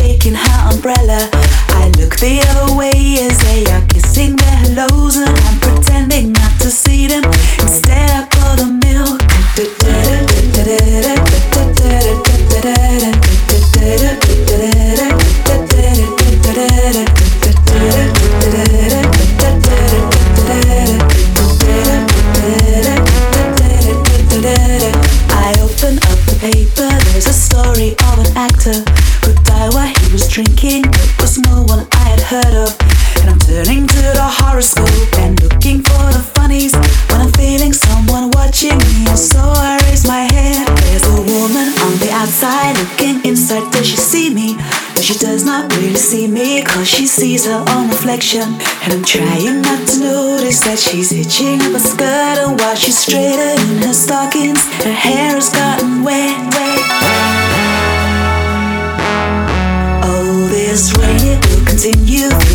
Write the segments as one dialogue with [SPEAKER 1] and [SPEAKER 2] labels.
[SPEAKER 1] shaking her umbrella. I look the other way as they are kissing their hellos, and I'm pretending not to see them. She sees her own reflection. And I'm trying not to notice that she's hitching up a skirt. And while she's straightening her stockings, her hair has gotten wet. wet. Oh, this rain it will continue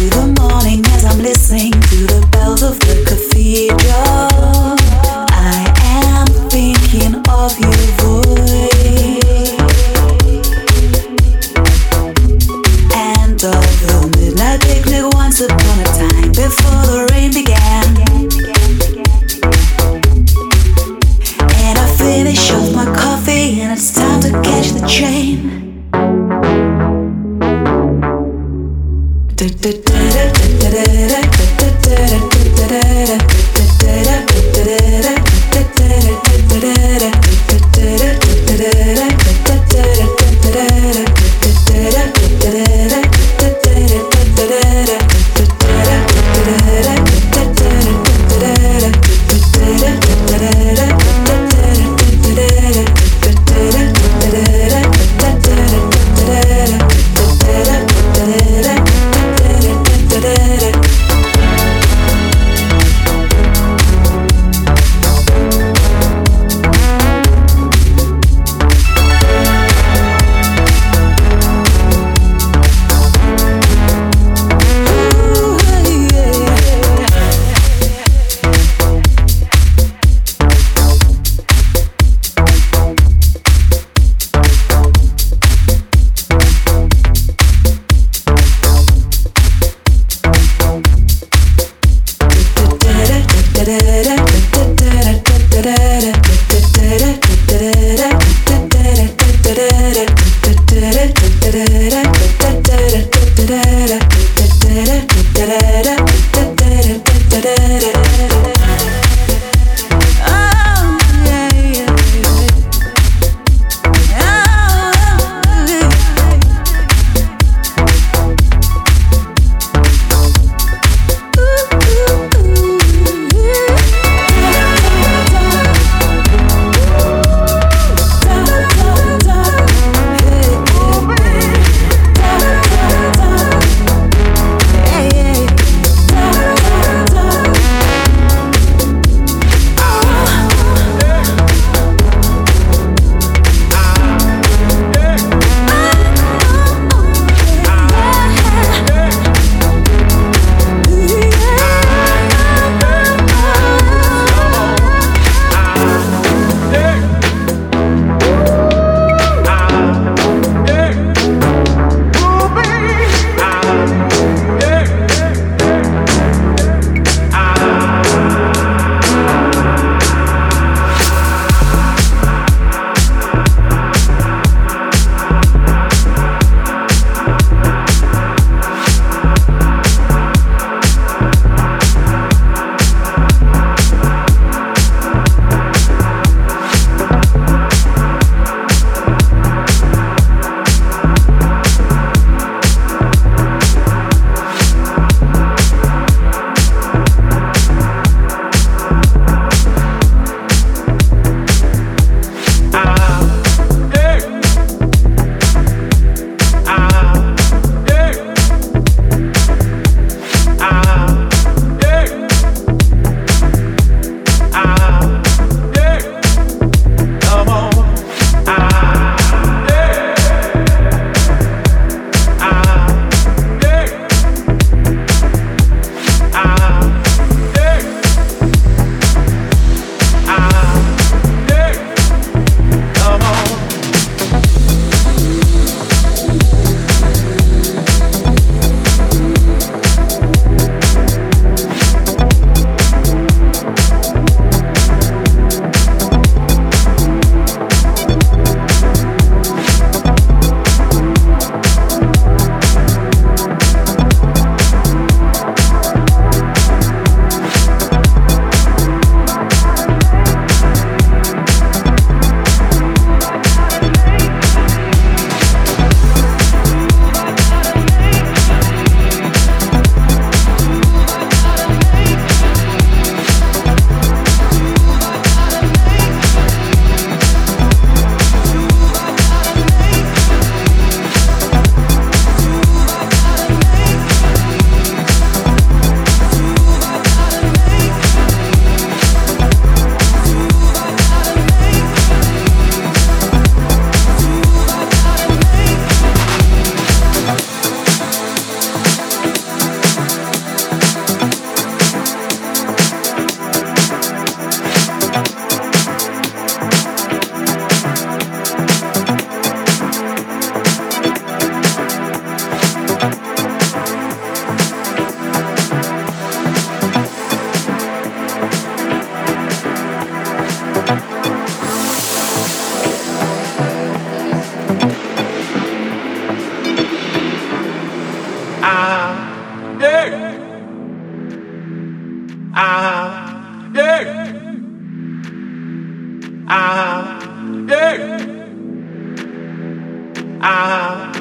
[SPEAKER 1] ah,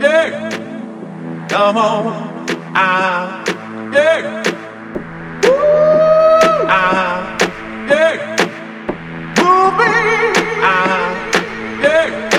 [SPEAKER 1] yeah. Come on, ah, yeah. Woo, ah, yeah. Ah, yeah.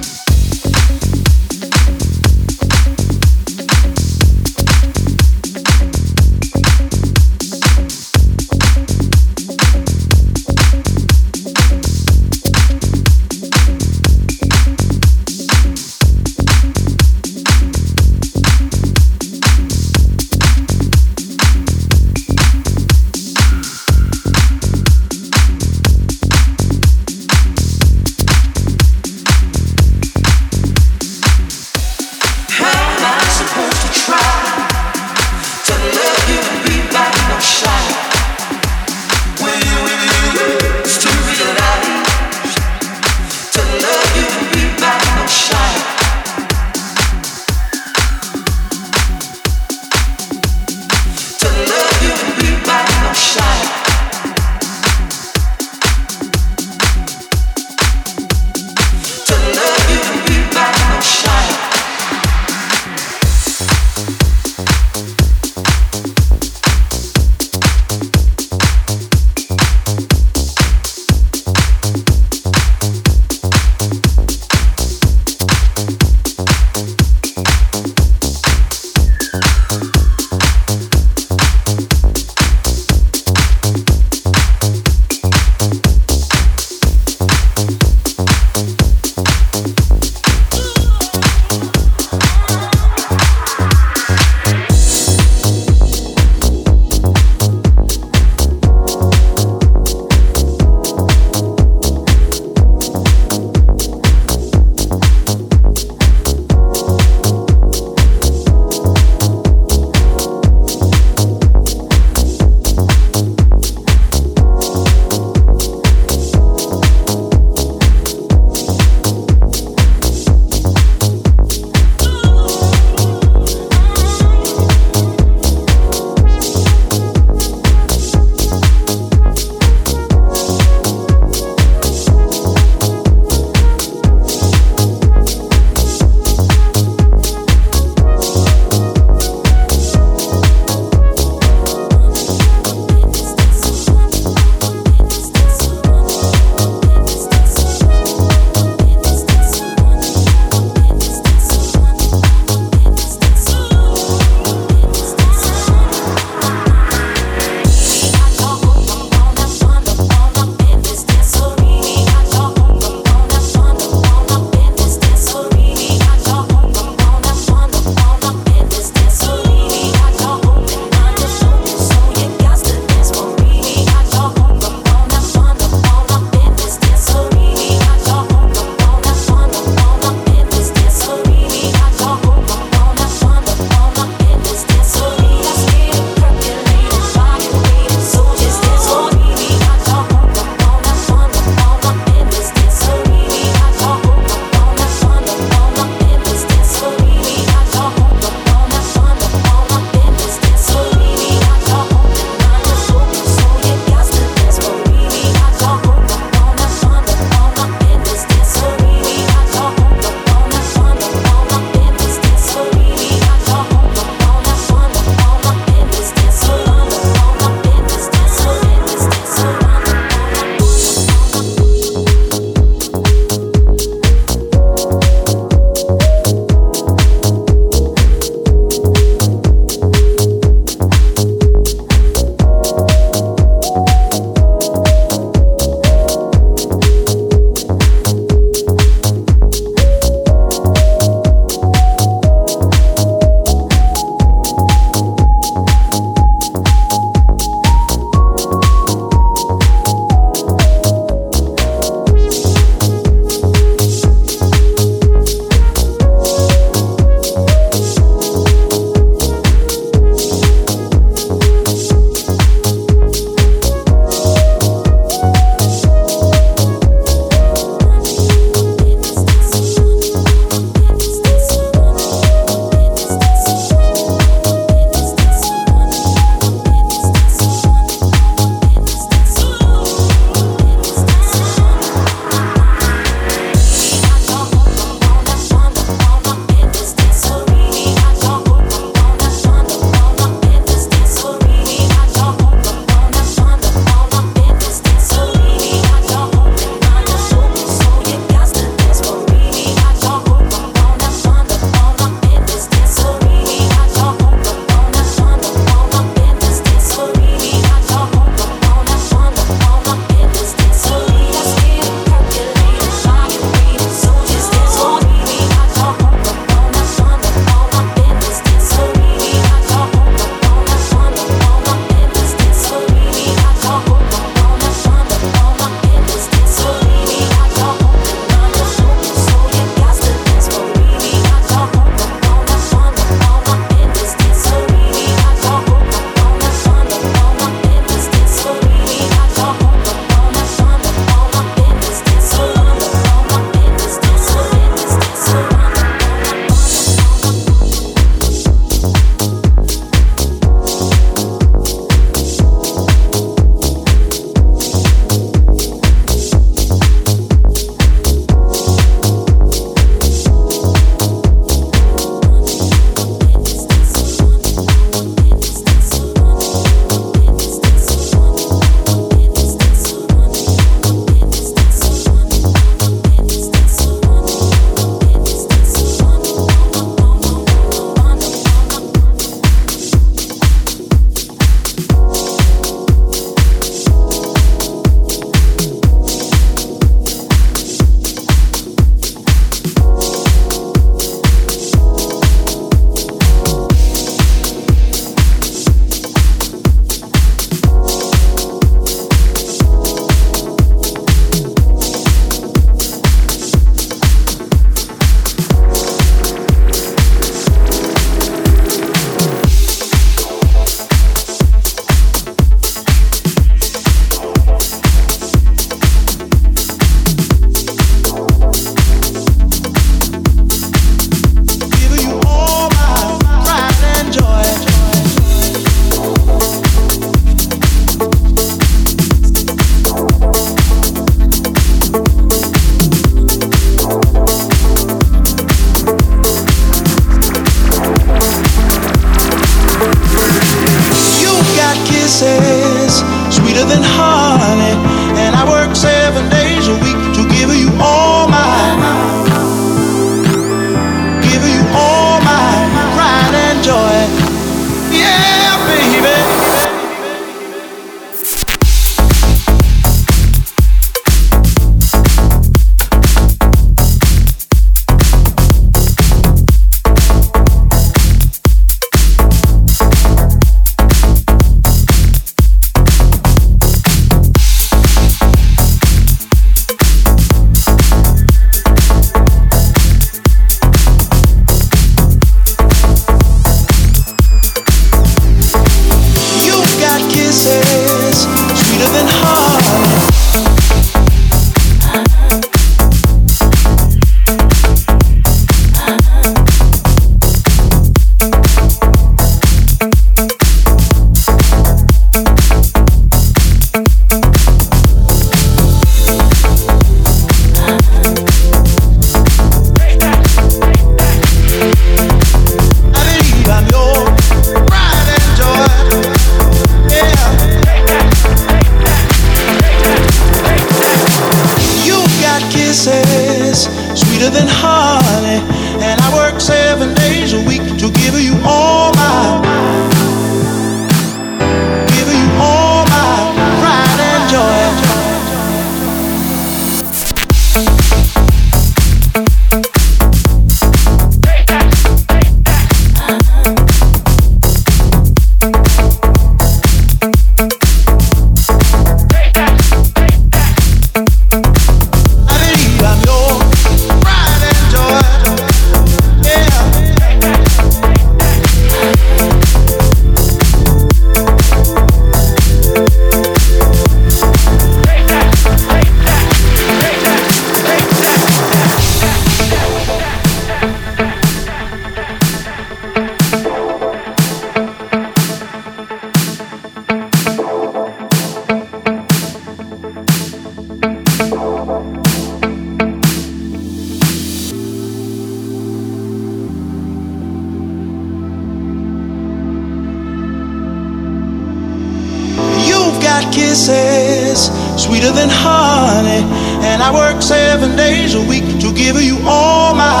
[SPEAKER 2] sweeter than honey. And I work seven days a week to give you all my,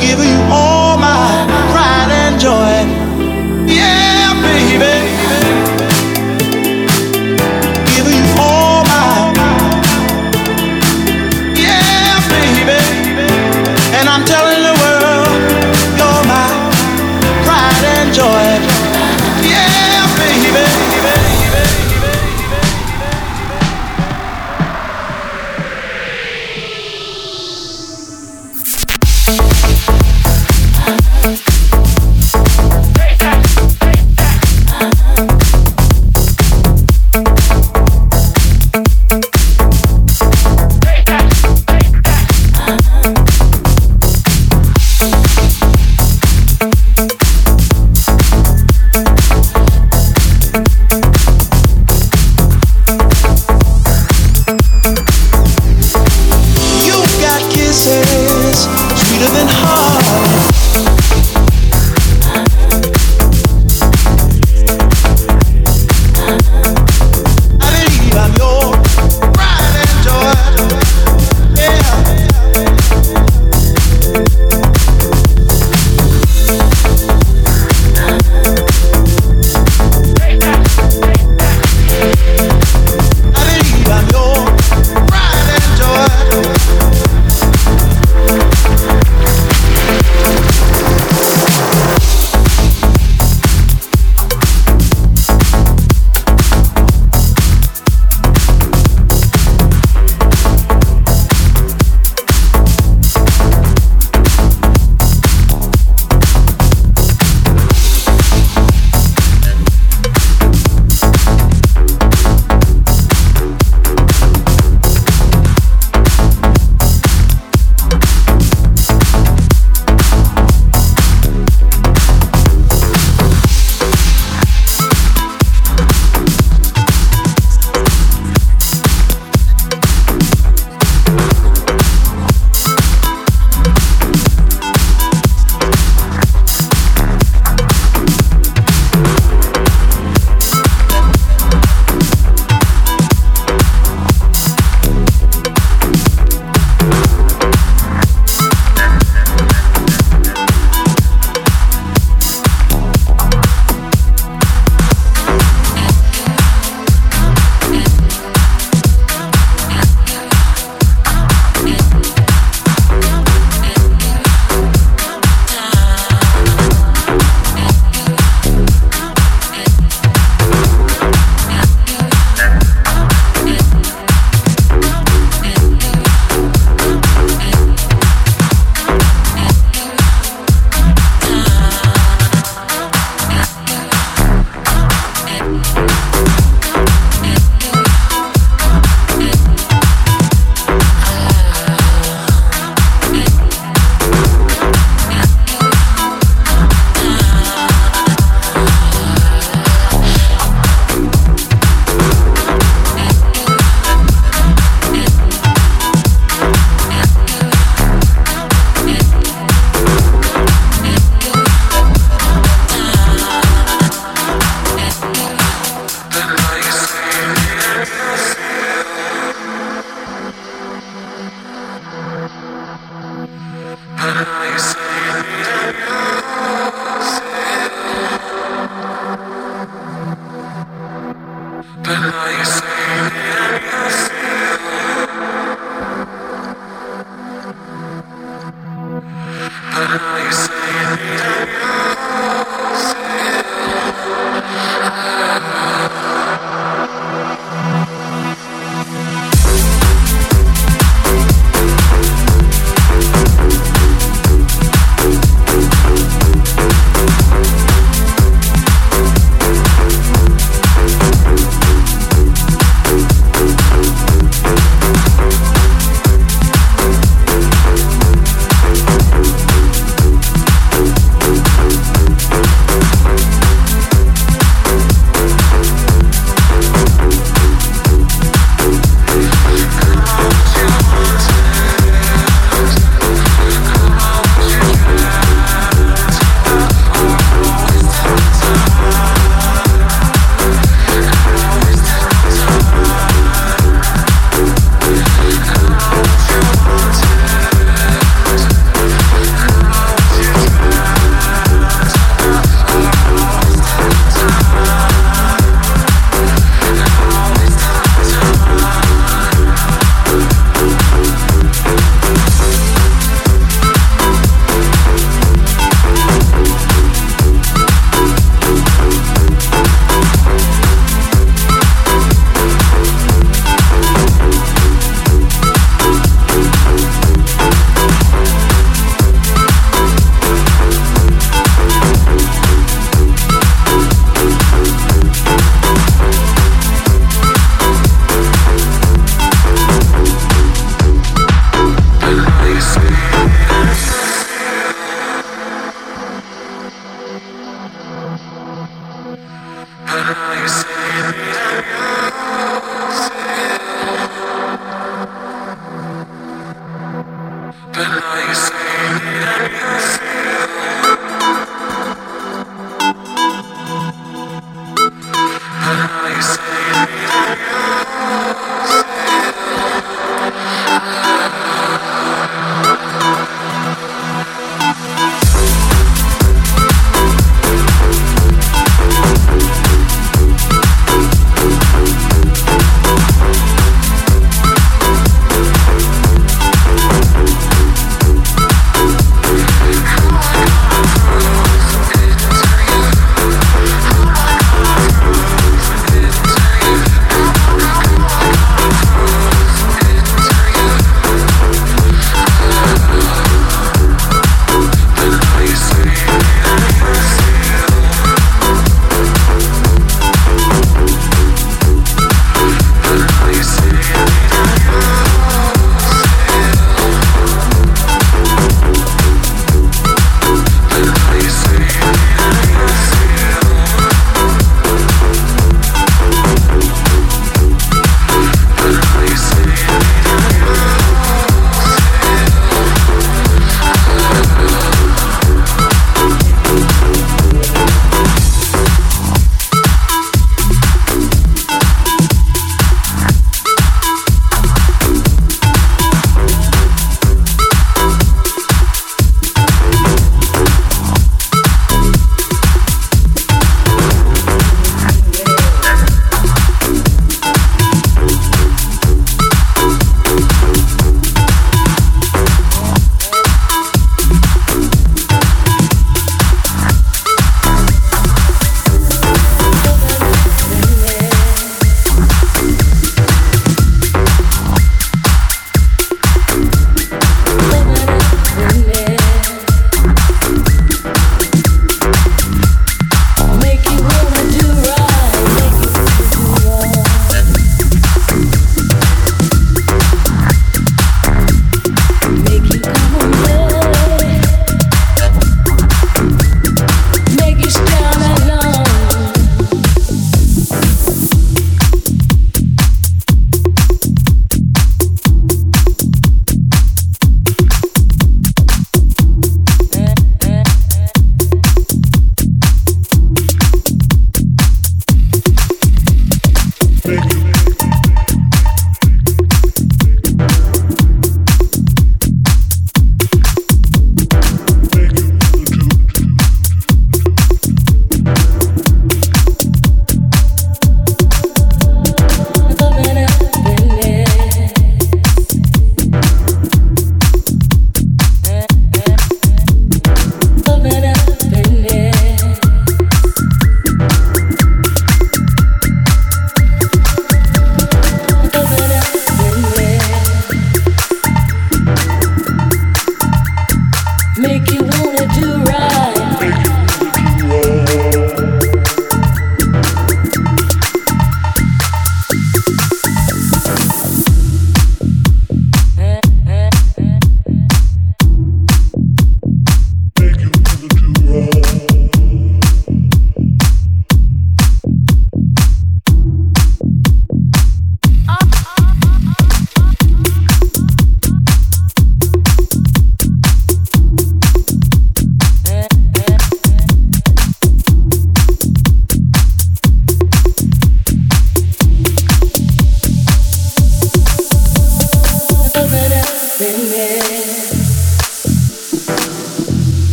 [SPEAKER 2] give you all my pride and joy.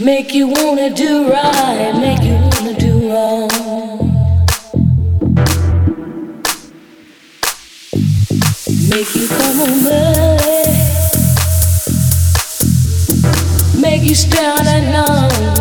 [SPEAKER 3] Make you wanna do right, make you wanna do wrong. Make you come early. Make you stay all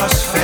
[SPEAKER 4] crossfire.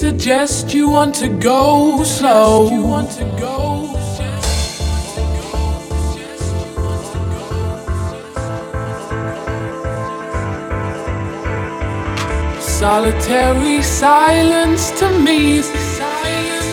[SPEAKER 4] suggest you
[SPEAKER 5] want to go slow. Solitary silence to me. Silence.